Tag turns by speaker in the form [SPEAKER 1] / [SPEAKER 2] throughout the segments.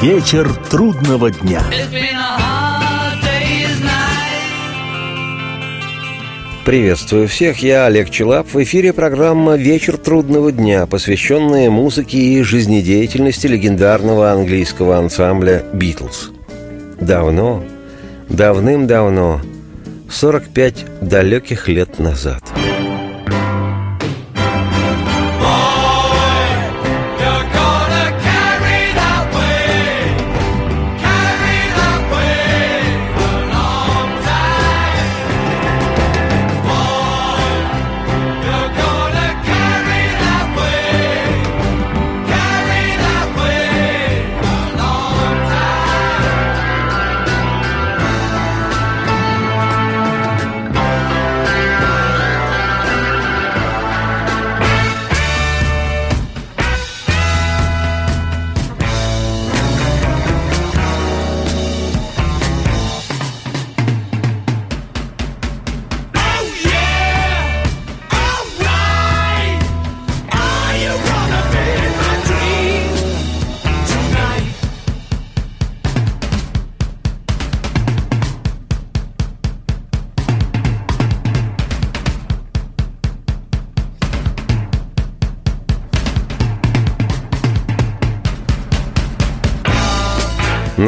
[SPEAKER 1] Вечер трудного дня.
[SPEAKER 2] Приветствую всех, я Олег Челап. В эфире программа «Вечер трудного дня», посвященная музыке и жизнедеятельности легендарного английского ансамбля «Битлз». Давно, давным-давно, 45 далеких лет назад –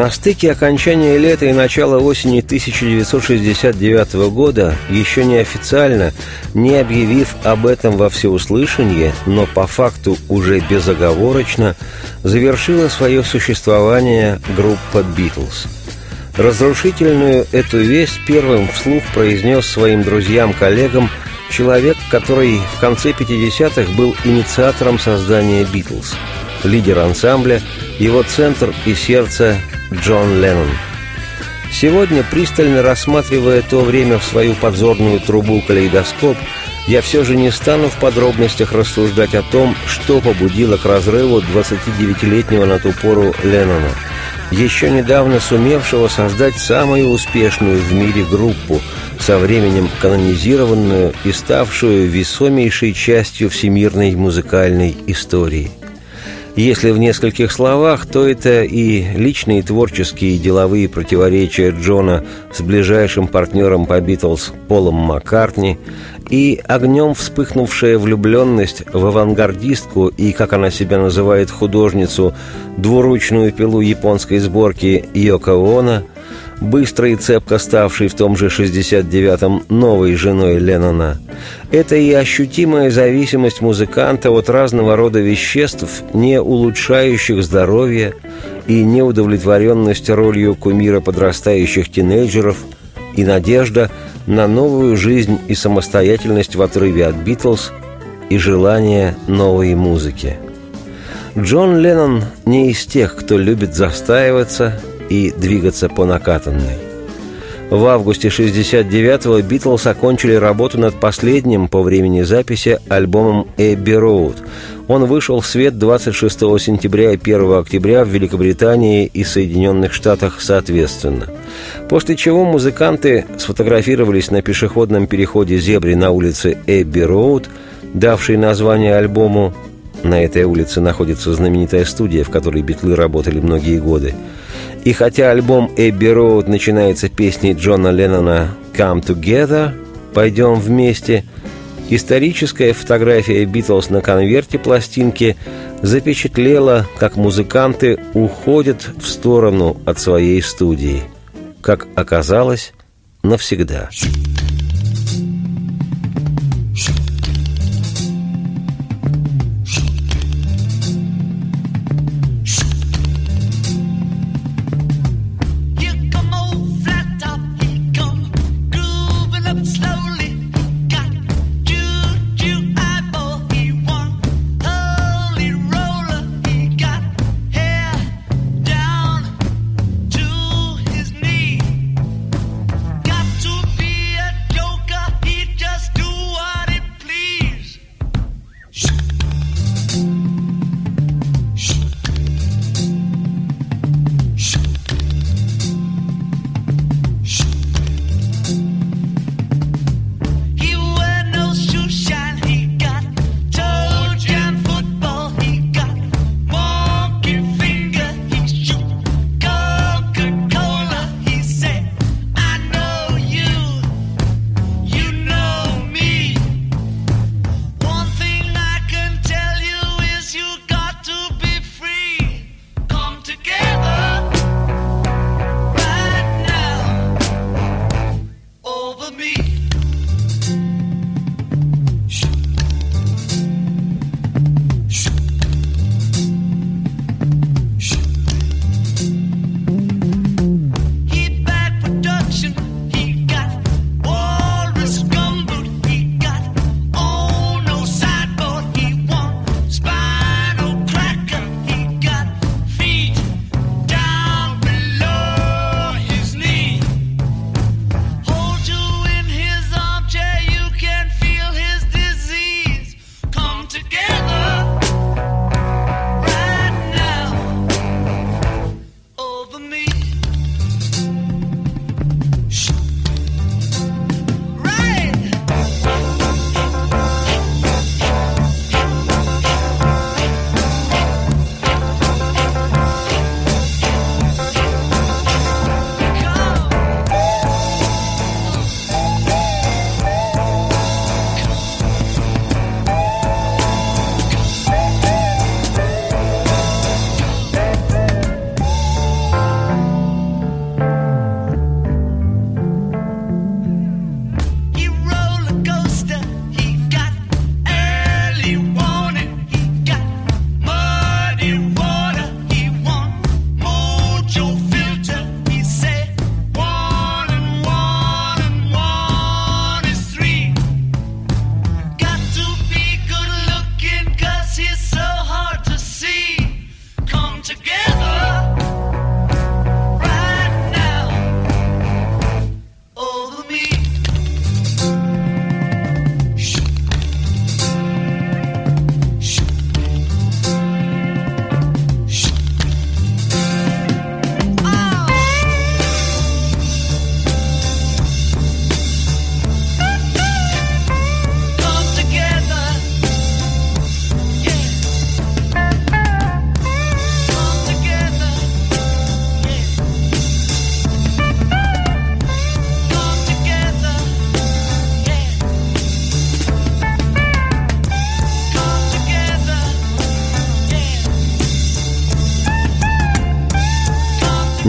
[SPEAKER 2] На стыке окончания лета и начала осени 1969 года, еще неофициально, не объявив об этом во всеуслышание, но по факту уже безоговорочно, завершила свое существование группа «Битлз». Разрушительную эту весть первым вслух произнес своим друзьям-коллегам человек, который в конце 50-х был инициатором создания «Битлз», лидер ансамбля, его центр и сердце Джон Леннон. Сегодня, пристально рассматривая то время в свою подзорную трубу калейдоскоп, я все же не стану в подробностях рассуждать о том, что побудило к разрыву 29-летнего на ту пору Леннона, еще недавно сумевшего создать самую успешную в мире группу, со временем канонизированную и ставшую весомейшей частью всемирной музыкальной истории – если в нескольких словах, то это и личные творческие и деловые противоречия Джона с ближайшим партнером по «Битлз» Полом Маккартни, и огнем вспыхнувшая влюбленность в авангардистку и, как она себя называет, художницу, двуручную пилу японской сборки Йоко Оно – быстро и цепко ставшей в том же 69-м новой женой Леннона. Это и ощутимая зависимость музыканта от разного рода веществ, не улучшающих здоровье, и неудовлетворенность ролью кумира подрастающих тинейджеров, и надежда на новую жизнь и самостоятельность в отрыве от «Битлз», и желание новой музыки. Джон Леннон не из тех, кто любит застаиваться и двигаться по накатанной. В августе 69-го Битлз окончили работу над последним по времени записи альбомом «Эбби Роуд». Он вышел в свет 26 сентября и 1 октября в Великобритании и Соединенных Штатах соответственно. После чего музыканты сфотографировались на пешеходном переходе зебри на улице Эбби Роуд, давшей название альбому на этой улице находится знаменитая студия, в которой битлы работали многие годы – и хотя альбом «Эбби Роуд» начинается песней Джона Леннона «Come Together» «Пойдем вместе», историческая фотография «Битлз» на конверте пластинки запечатлела, как музыканты уходят в сторону от своей студии. Как оказалось, навсегда. Навсегда.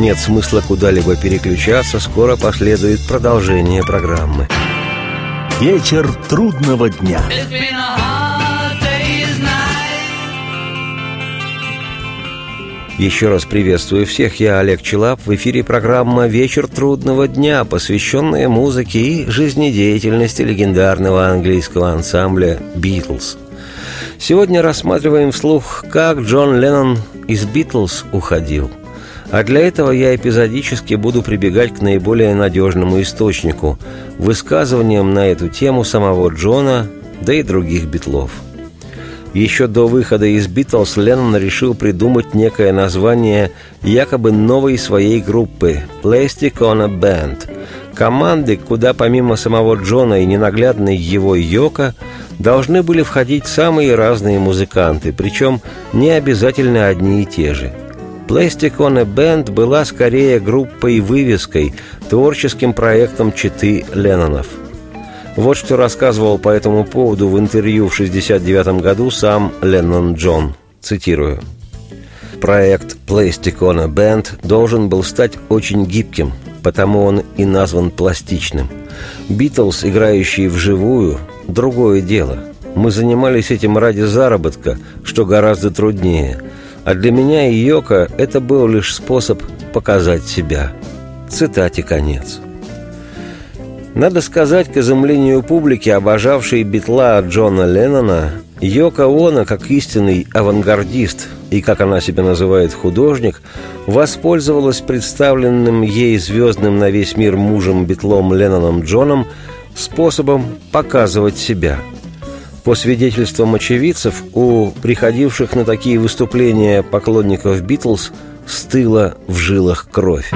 [SPEAKER 2] Нет смысла куда-либо переключаться, скоро последует продолжение программы.
[SPEAKER 1] Вечер трудного дня.
[SPEAKER 2] Еще раз приветствую всех, я Олег Челап. В эфире программа «Вечер трудного дня», посвященная музыке и жизнедеятельности легендарного английского ансамбля «Битлз». Сегодня рассматриваем вслух, как Джон Леннон из «Битлз» уходил. А для этого я эпизодически буду прибегать к наиболее надежному источнику – высказываниям на эту тему самого Джона, да и других битлов – еще до выхода из «Битлз» Леннон решил придумать некое название якобы новой своей группы «Plastic on a Band», команды, куда помимо самого Джона и ненаглядной его Йока должны были входить самые разные музыканты, причем не обязательно одни и те же. Plastic on a была скорее группой-вывеской, творческим проектом читы Леннонов – вот что рассказывал по этому поводу в интервью в 1969 году сам Леннон Джон. Цитирую. Проект Plasticona Band должен был стать очень гибким, потому он и назван пластичным. Битлз, играющие вживую, другое дело. Мы занимались этим ради заработка, что гораздо труднее. А для меня и Йока это был лишь способ показать себя. Цитате конец. Надо сказать, к изумлению публики, обожавшей битла Джона Леннона, Йока Оно, как истинный авангардист и, как она себя называет, художник, воспользовалась представленным ей звездным на весь мир мужем битлом Ленноном Джоном способом показывать себя. По свидетельствам очевидцев, у приходивших на такие выступления поклонников Битлз стыла в жилах кровь.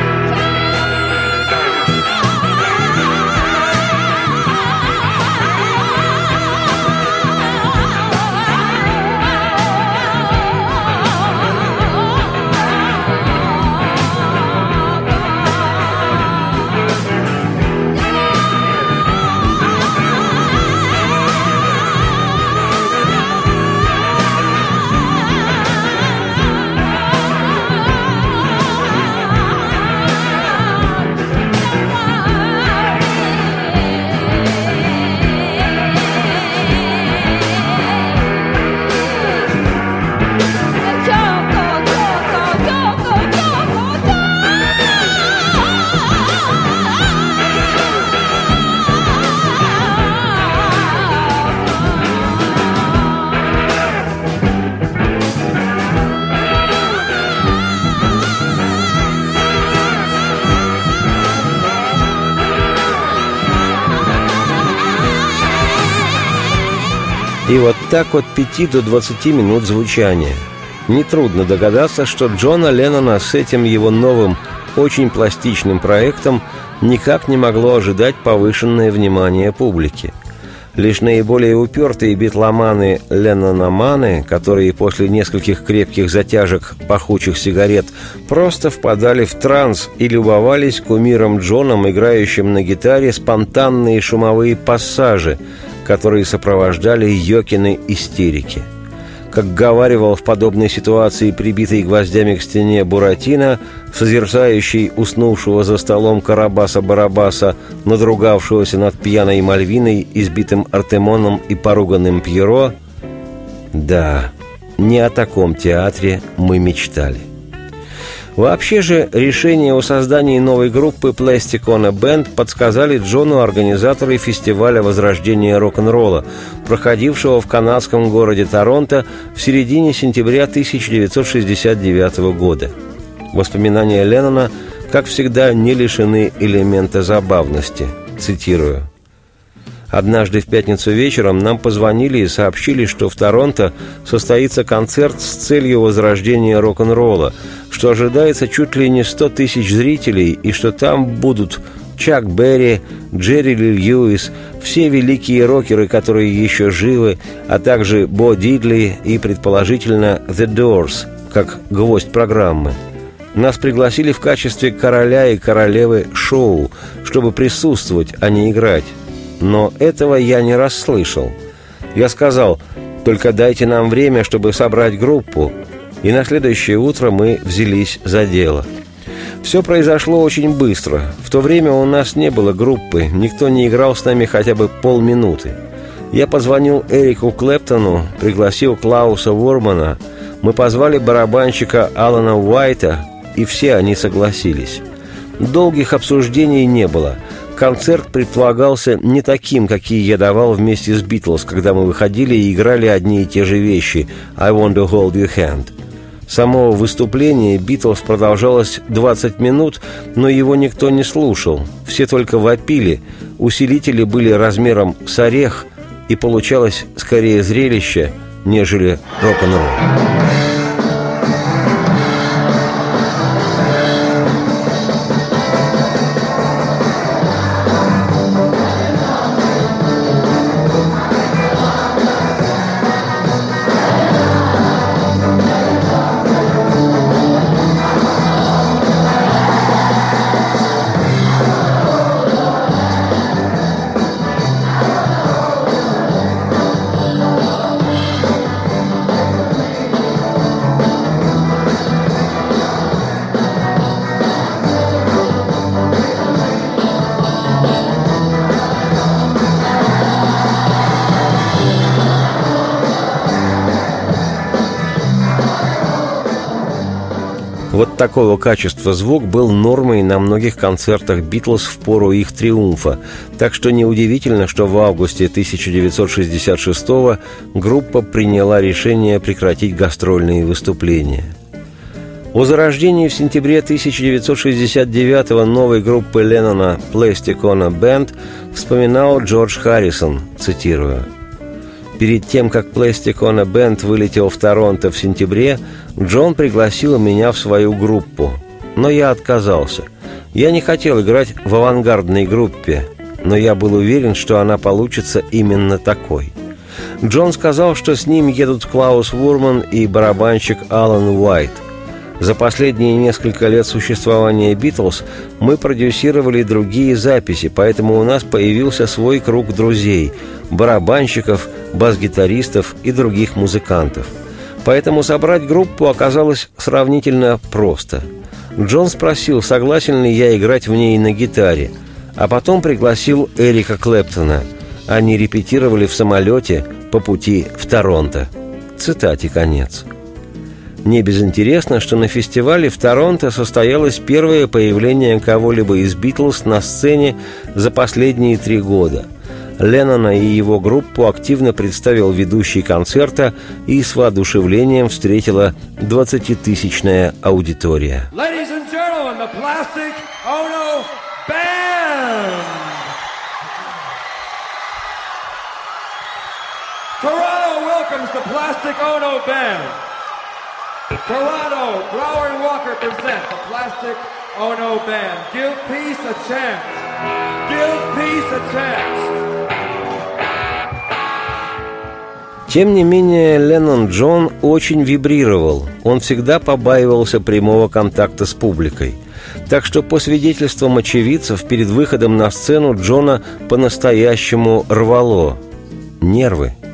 [SPEAKER 2] Так от 5 до 20 минут звучания. Нетрудно догадаться, что Джона Леннона с этим его новым, очень пластичным проектом никак не могло ожидать повышенное внимание публики. Лишь наиболее упертые битломаны Леннономаны, которые после нескольких крепких затяжек пахучих сигарет просто впадали в транс и любовались кумиром Джоном, играющим на гитаре спонтанные шумовые пассажи – которые сопровождали Йокины истерики. Как говаривал в подобной ситуации прибитый гвоздями к стене Буратино, созерцающий уснувшего за столом Карабаса-Барабаса, надругавшегося над пьяной Мальвиной, избитым Артемоном и поруганным Пьеро, да, не о таком театре мы мечтали. Вообще же решение о создании новой группы Plastic on a Band подсказали Джону организаторы фестиваля возрождения рок-н-ролла, проходившего в канадском городе Торонто в середине сентября 1969 года. Воспоминания Леннона, как всегда, не лишены элемента забавности. Цитирую – Однажды в пятницу вечером нам позвонили и сообщили, что в Торонто состоится концерт с целью возрождения рок-н-ролла, что ожидается чуть ли не 100 тысяч зрителей и что там будут Чак Берри, Джерри Ли Льюис, все великие рокеры, которые еще живы, а также Бо Дидли и, предположительно, The Doors, как гвоздь программы. Нас пригласили в качестве короля и королевы шоу, чтобы присутствовать, а не играть. Но этого я не расслышал. Я сказал, только дайте нам время, чтобы собрать группу. И на следующее утро мы взялись за дело. Все произошло очень быстро. В то время у нас не было группы, никто не играл с нами хотя бы полминуты. Я позвонил Эрику Клэптону, пригласил Клауса Вормана, мы позвали барабанщика Алана Уайта, и все они согласились. Долгих обсуждений не было. Концерт предполагался не таким, какие я давал вместе с Битлз, когда мы выходили и играли одни и те же вещи «I want to hold your hand». Самого выступления Битлз продолжалось 20 минут, но его никто не слушал. Все только вопили. Усилители были размером с орех, и получалось скорее зрелище, нежели рок-н-ролл. Такого качества звук был нормой на многих концертах «Битлз» в пору их триумфа, так что неудивительно, что в августе 1966 группа приняла решение прекратить гастрольные выступления. О зарождении в сентябре 1969 новой группы Леннона «Plasticona Band» вспоминал Джордж Харрисон, цитирую – Перед тем, как Plasticona Band вылетел в Торонто в сентябре, Джон пригласил меня в свою группу. Но я отказался. Я не хотел играть в авангардной группе, но я был уверен, что она получится именно такой. Джон сказал, что с ним едут Клаус Вурман и барабанщик Алан Уайт. За последние несколько лет существования «Битлз» мы продюсировали другие записи, поэтому у нас появился свой круг друзей – барабанщиков, бас-гитаристов и других музыкантов. Поэтому собрать группу оказалось сравнительно просто. Джон спросил, согласен ли я играть в ней на гитаре, а потом пригласил Эрика Клэптона. Они репетировали в самолете по пути в Торонто. Цитате конец. Не безинтересно, что на фестивале в Торонто состоялось первое появление кого-либо из «Битлз» на сцене за последние три года. Леннона и его группу активно представил ведущий концерта и с воодушевлением встретила 20-тысячная аудитория. Toronto welcomes the Plastic Ono Band. Toronto, Brower and Walker present the Plastic Ono Band. Give peace a chance. Give peace a chance. Тем не менее, Леннон Джон очень вибрировал. Он всегда побаивался прямого контакта с публикой. Так что по свидетельствам очевидцев, перед выходом на сцену Джона по-настоящему рвало. Нервы –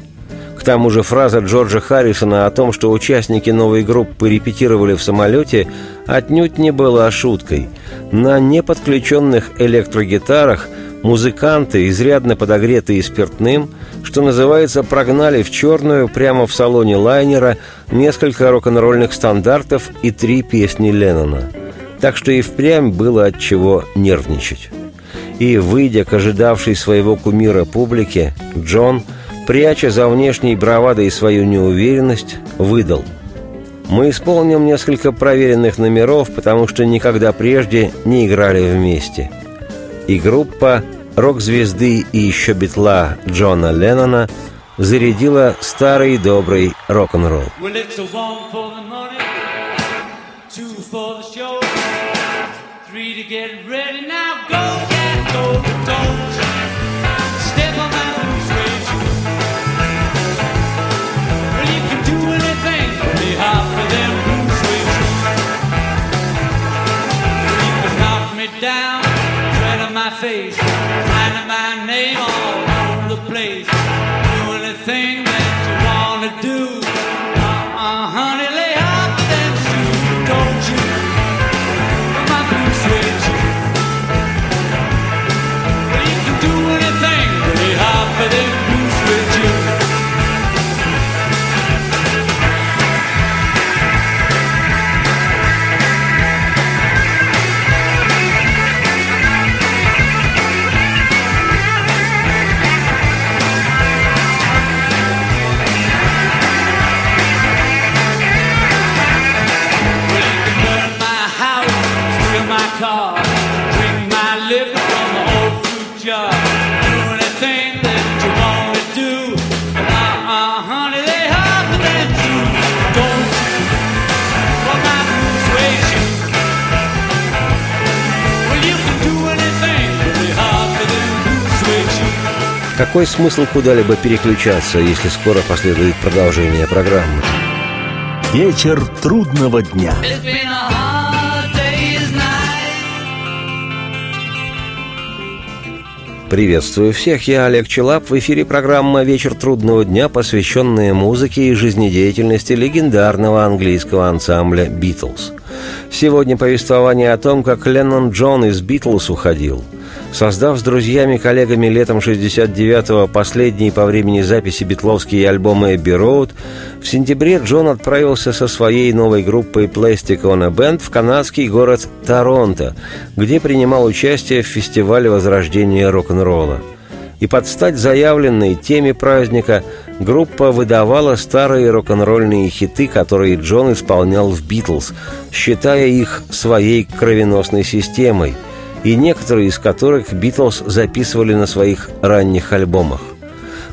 [SPEAKER 2] к тому же фраза Джорджа Харрисона о том, что участники новой группы репетировали в самолете, отнюдь не была шуткой. На неподключенных электрогитарах музыканты, изрядно подогретые спиртным, что называется, прогнали в черную прямо в салоне лайнера несколько рок-н-ролльных стандартов и три песни Леннона. Так что и впрямь было от чего нервничать. И, выйдя к ожидавшей своего кумира публике, Джон – пряча за внешней бравадой свою неуверенность, выдал. «Мы исполним несколько проверенных номеров, потому что никогда прежде не играли вместе». И группа рок-звезды и еще битла Джона Леннона зарядила старый добрый рок-н-ролл. Three Какой смысл куда-либо переключаться, если скоро последует продолжение программы?
[SPEAKER 1] Вечер трудного дня.
[SPEAKER 2] Приветствую всех, я Олег Челап. В эфире программа «Вечер трудного дня», посвященная музыке и жизнедеятельности легендарного английского ансамбля «Битлз». Сегодня повествование о том, как Леннон Джон из «Битлз» уходил – Создав с друзьями-коллегами летом 69-го последний по времени записи битловские альбомы «Эбби Роуд», в сентябре Джон отправился со своей новой группой Plastic on a Band в канадский город Торонто, где принимал участие в фестивале возрождения рок-н-ролла. И под стать заявленной теме праздника группа выдавала старые рок-н-ролльные хиты, которые Джон исполнял в «Битлз», считая их своей кровеносной системой – и некоторые из которых Битлз записывали на своих ранних альбомах.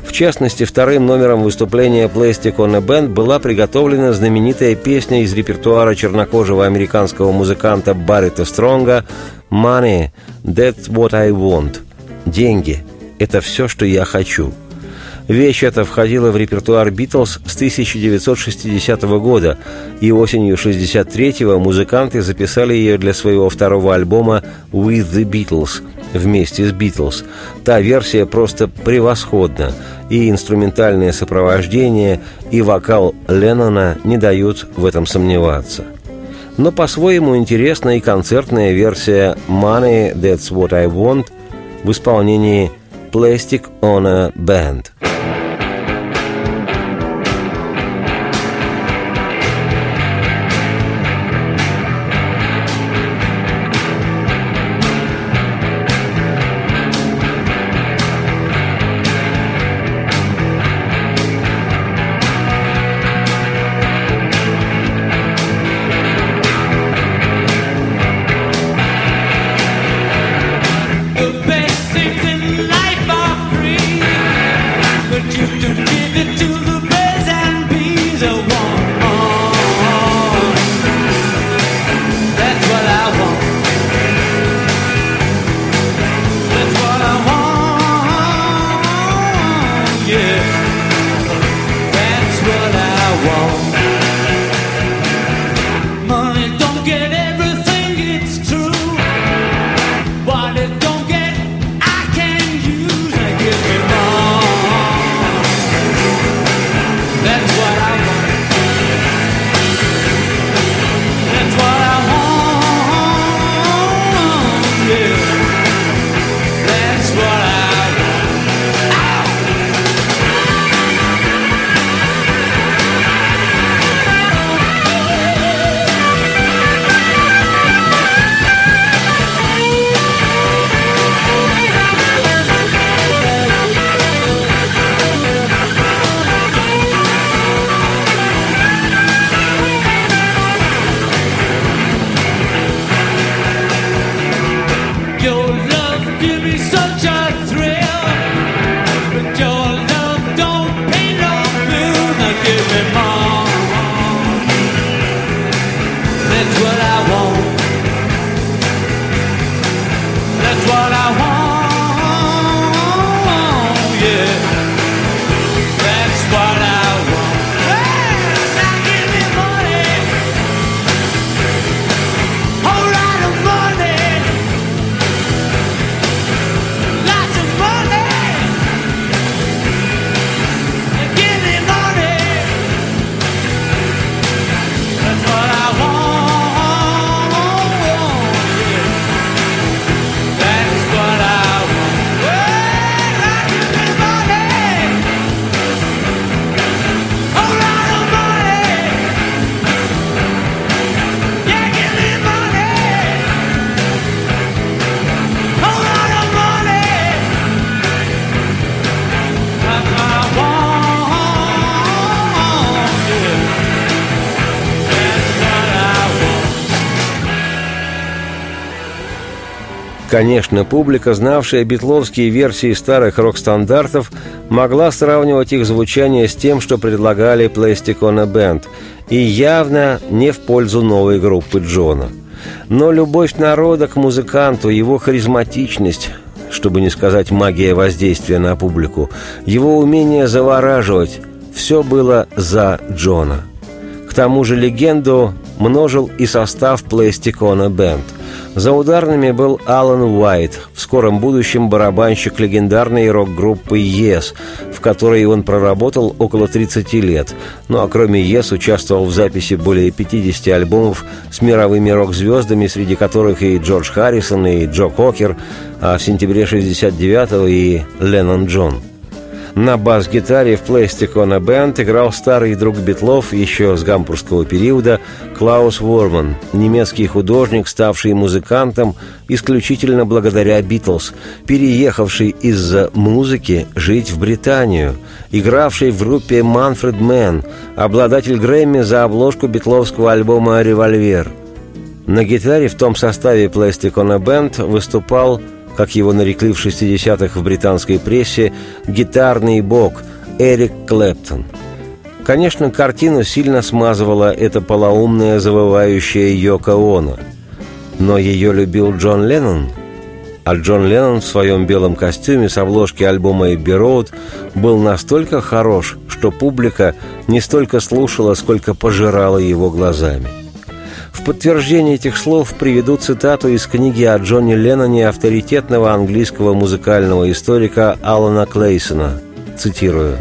[SPEAKER 2] В частности, вторым номером выступления Plastic on a Band была приготовлена знаменитая песня из репертуара чернокожего американского музыканта Баррита Стронга «Money, that's what I want» – «Деньги – это все, что я хочу». Вещь эта входила в репертуар «Битлз» с 1960 года, и осенью 1963-го музыканты записали ее для своего второго альбома «With the Beatles» вместе с «Битлз». Та версия просто превосходна, и инструментальное сопровождение, и вокал Леннона не дают в этом сомневаться. Но по-своему интересна и концертная версия «Money, That's What I Want» в исполнении Plastic on a Band – Конечно, публика, знавшая битловские версии старых рок-стандартов, могла сравнивать их звучание с тем, что предлагали Plastic on a Band, и явно не в пользу новой группы Джона. Но любовь народа к музыканту, его харизматичность, чтобы не сказать магия воздействия на публику, его умение завораживать – все было за Джона. К тому же легенду множил и состав Пластикона Бенд – за ударными был Алан Уайт, в скором будущем барабанщик легендарной рок-группы «Yes», в которой он проработал около 30 лет. Ну а кроме «Yes» участвовал в записи более 50 альбомов с мировыми рок-звездами, среди которых и Джордж Харрисон, и Джо Кокер, а в сентябре 69-го и Леннон Джон – на бас-гитаре в Plastic Бенд играл старый друг Битлов еще с гампурского периода Клаус Ворман, немецкий художник, ставший музыкантом исключительно благодаря Битлз, переехавший из-за музыки жить в Британию, игравший в группе Manfred Mann, обладатель Грэмми за обложку битловского альбома «Revolver». На гитаре в том составе Plastic Band выступал как его нарекли в 60-х в британской прессе, гитарный бог Эрик Клэптон. Конечно, картину сильно смазывала эта полоумная завывающая Йоко Оно. Но ее любил Джон Леннон, а Джон Леннон в своем белом костюме с обложки альбома «Эбби Роуд» был настолько хорош, что публика не столько слушала, сколько пожирала его глазами. В подтверждение этих слов приведу цитату из книги о Джонни Ленноне авторитетного английского музыкального историка Алана Клейсона. Цитирую.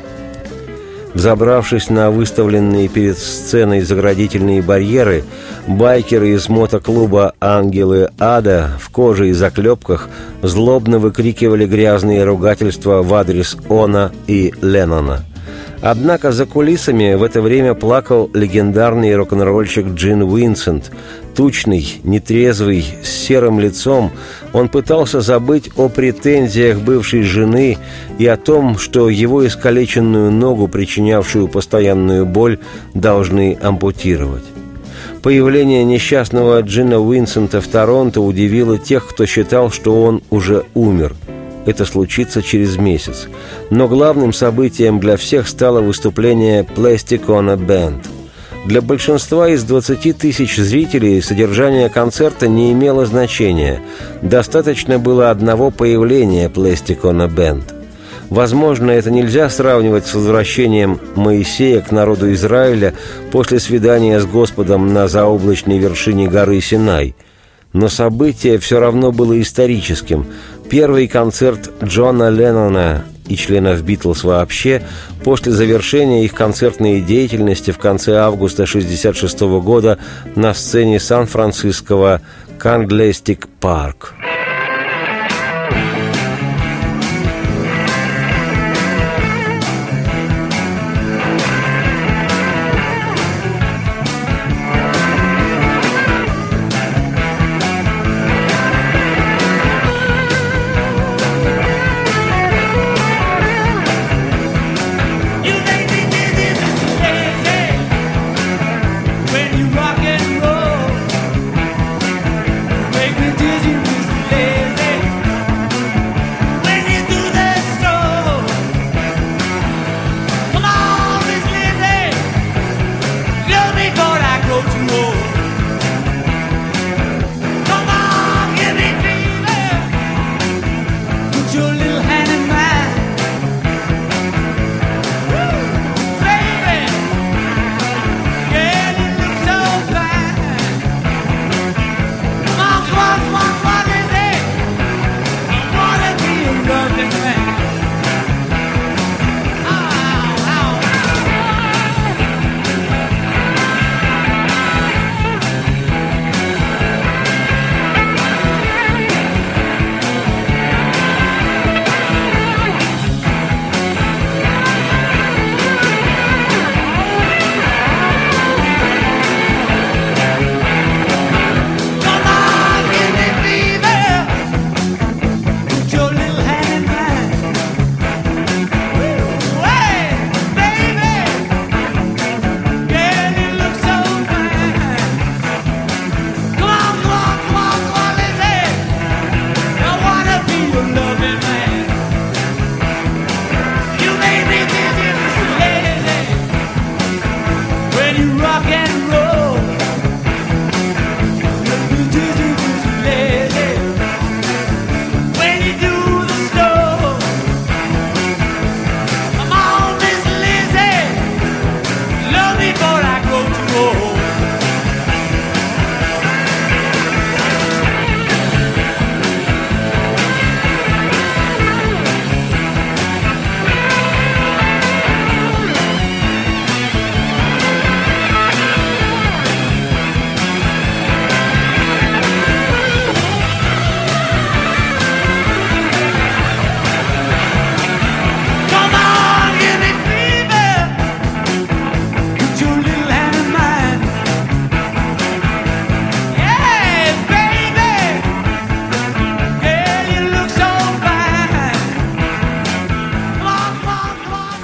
[SPEAKER 2] Взобравшись на выставленные перед сценой заградительные барьеры, байкеры из мотоклуба «Ангелы Ада» в коже и заклепках злобно выкрикивали грязные ругательства в адрес Она и Леннона – Однако за кулисами в это время плакал легендарный рок-н-ролльщик Джин Уинсент. Тучный, нетрезвый, с серым лицом, он пытался забыть о претензиях бывшей жены и о том, что его искалеченную ногу, причинявшую постоянную боль, должны ампутировать. Появление несчастного Джина Уинсента в Торонто удивило тех, кто считал, что он уже умер – это случится через месяц. Но главным событием для всех стало выступление Plasticona Band. Для большинства из 20 тысяч зрителей содержание концерта не имело значения. Достаточно было одного появления Plasticona Band. Возможно, это нельзя сравнивать с возвращением Моисея к народу Израиля после свидания с Господом на заоблачной вершине горы Синай. Но событие все равно было историческим, Первый концерт Джона Леннона и членов «Битлз» вообще после завершения их концертной деятельности в конце августа 1966 года на сцене Сан-Франциского «Кандлестик Парк». when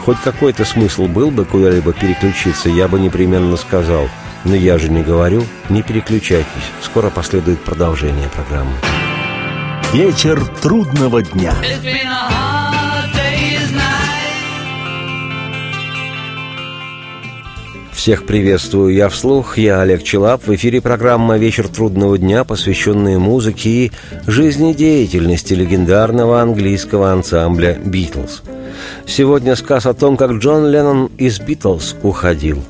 [SPEAKER 2] хоть какой-то смысл был бы куда-либо переключиться, я бы непременно сказал. Но я же не говорю, не переключайтесь. Скоро последует продолжение программы.
[SPEAKER 1] Вечер трудного дня.
[SPEAKER 2] Всех приветствую я вслух, я Олег Челап. В эфире программа «Вечер трудного дня», посвященная музыке и жизнедеятельности легендарного английского ансамбля «Битлз». Сегодня сказ о том, как Джон Леннон из «Битлз» уходил.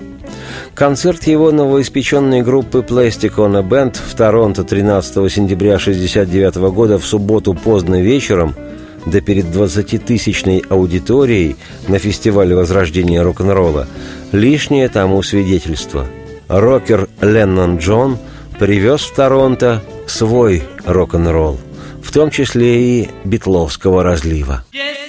[SPEAKER 2] Концерт его новоиспеченной группы Plastic on a Band в Торонто 13 сентября 1969 года в субботу поздно вечером – да перед 20-тысячной аудиторией на фестивале возрождения рок-н-ролла лишнее тому свидетельство. Рокер Леннон Джон привез в Торонто свой рок-н-ролл, в том числе и битловского разлива. Yeah!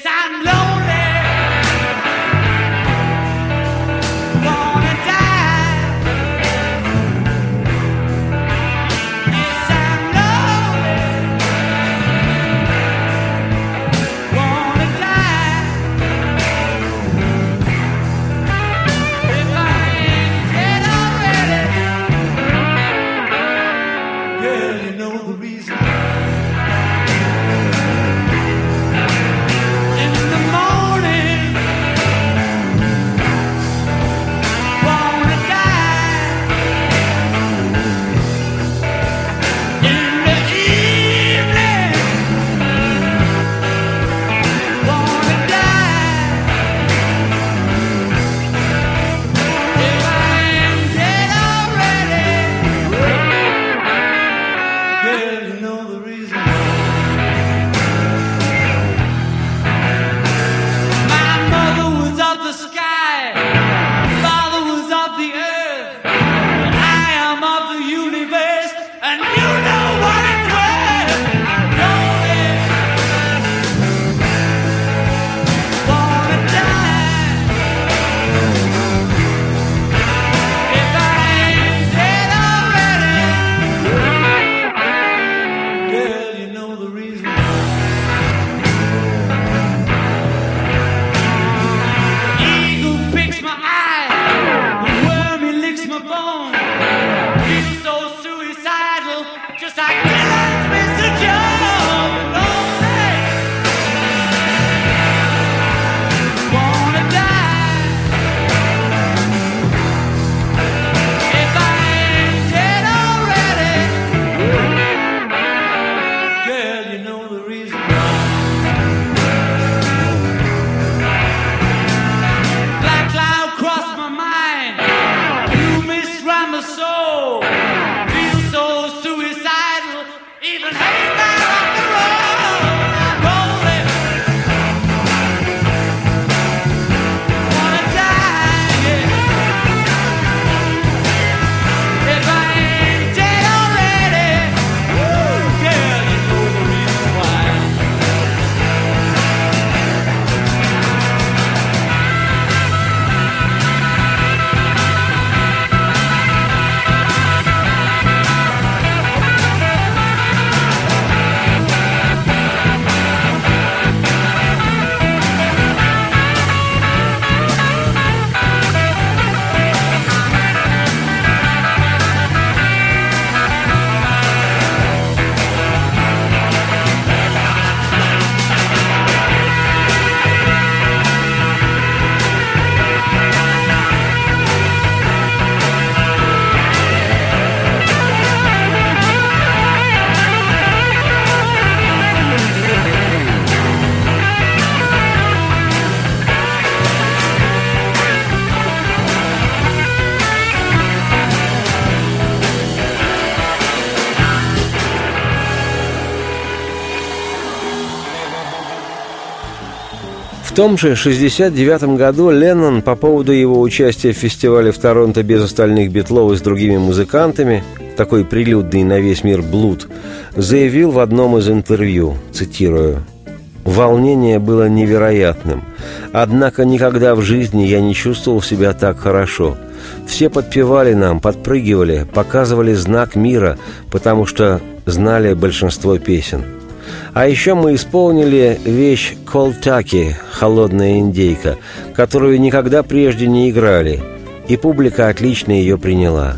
[SPEAKER 2] Том же 1969 году Леннон по поводу его участия в фестивале в Торонто без остальных битлов и с другими музыкантами, такой прилюдный на весь мир блуд, заявил в одном из интервью, цитирую, «Волнение было невероятным, однако никогда в жизни я не чувствовал себя так хорошо. Все подпевали нам, подпрыгивали, показывали знак мира, потому что знали большинство песен». А еще мы исполнили вещь «Колтаки» – «Холодная индейка», которую никогда прежде не играли, и публика отлично ее приняла.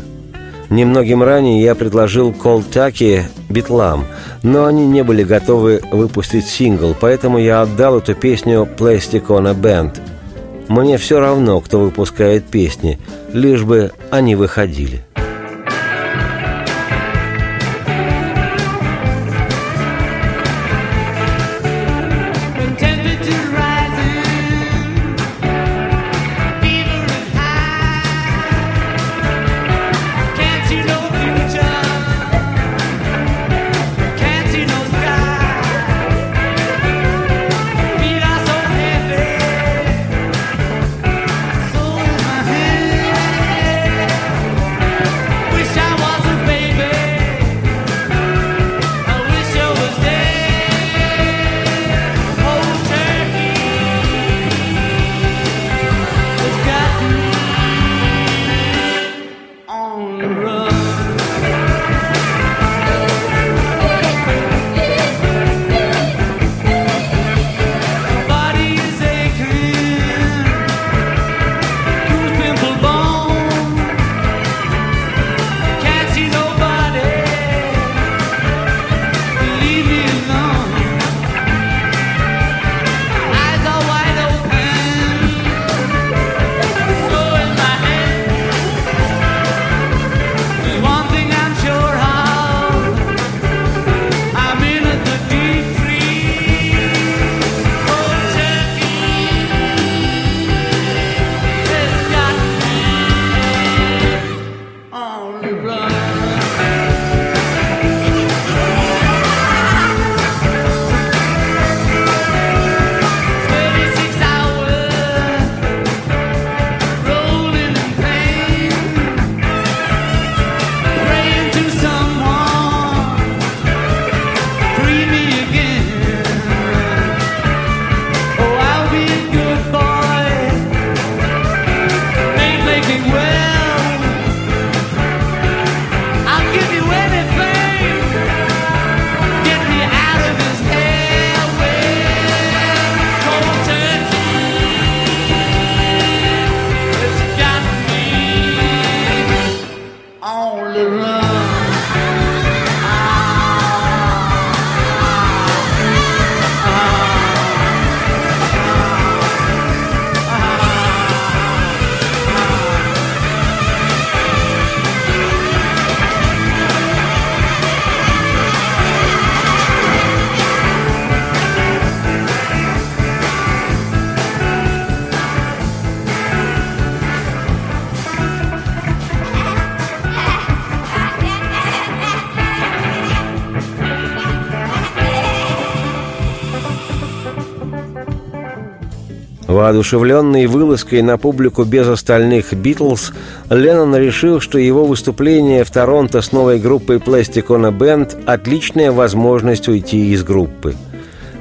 [SPEAKER 2] Немногим ранее я предложил «Колтаки» битлам, но они не были готовы выпустить сингл, поэтому я отдал эту песню «Plastic on a Band». Мне все равно, кто выпускает песни, лишь бы они выходили. Воодушевленный вылазкой на публику без остальных «Битлз», Леннон решил, что его выступление в Торонто с новой группой a Band – отличная возможность уйти из группы –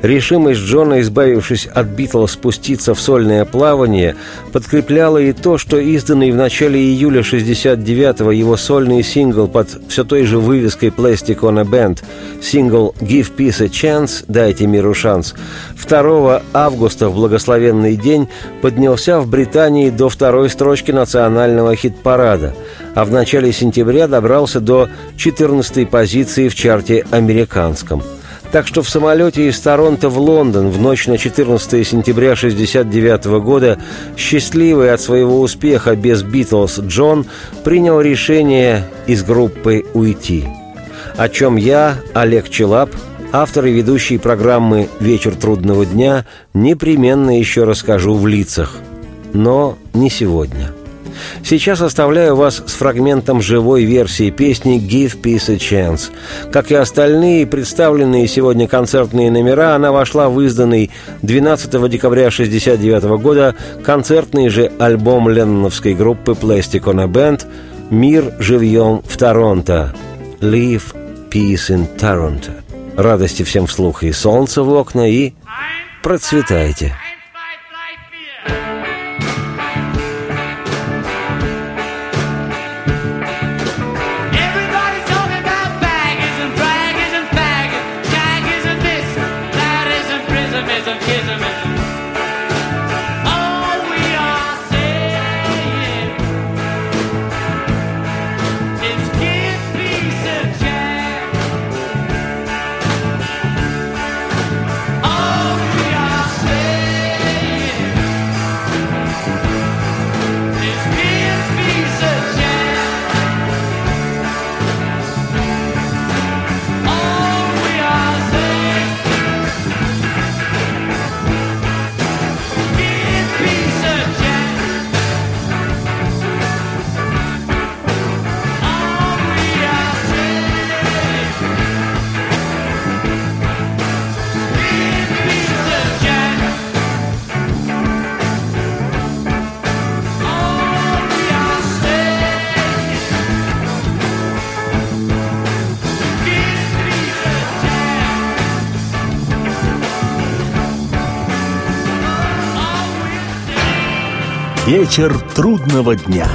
[SPEAKER 2] Решимость Джона, избавившись от Битлз, спуститься в сольное плавание, подкрепляла и то, что изданный в начале июля 69-го его сольный сингл под все той же вывеской Plastic on a Band, сингл «Give Peace a Chance» «Дайте миру шанс», 2 августа в благословенный день поднялся в Британии до второй строчки национального хит-парада, а в начале сентября добрался до 14 позиции в чарте американском – так что в самолете из Торонто в Лондон в ночь на 14 сентября 1969 года счастливый от своего успеха без «Битлз» Джон принял решение из группы уйти. О чем я, Олег Челап, автор и ведущий программы «Вечер трудного дня», непременно еще расскажу в лицах. Но не сегодня. Сейчас оставляю вас с фрагментом живой версии песни «Give Peace a Chance». Как и остальные представленные сегодня концертные номера, она вошла в изданный 12 декабря 1969 года концертный же альбом ленноновской группы Plastic on a Band «Мир живьем в Торонто» «Live Peace in Toronto». Радости всем вслух и солнца в окна, и процветайте!
[SPEAKER 3] Вечер трудного дня.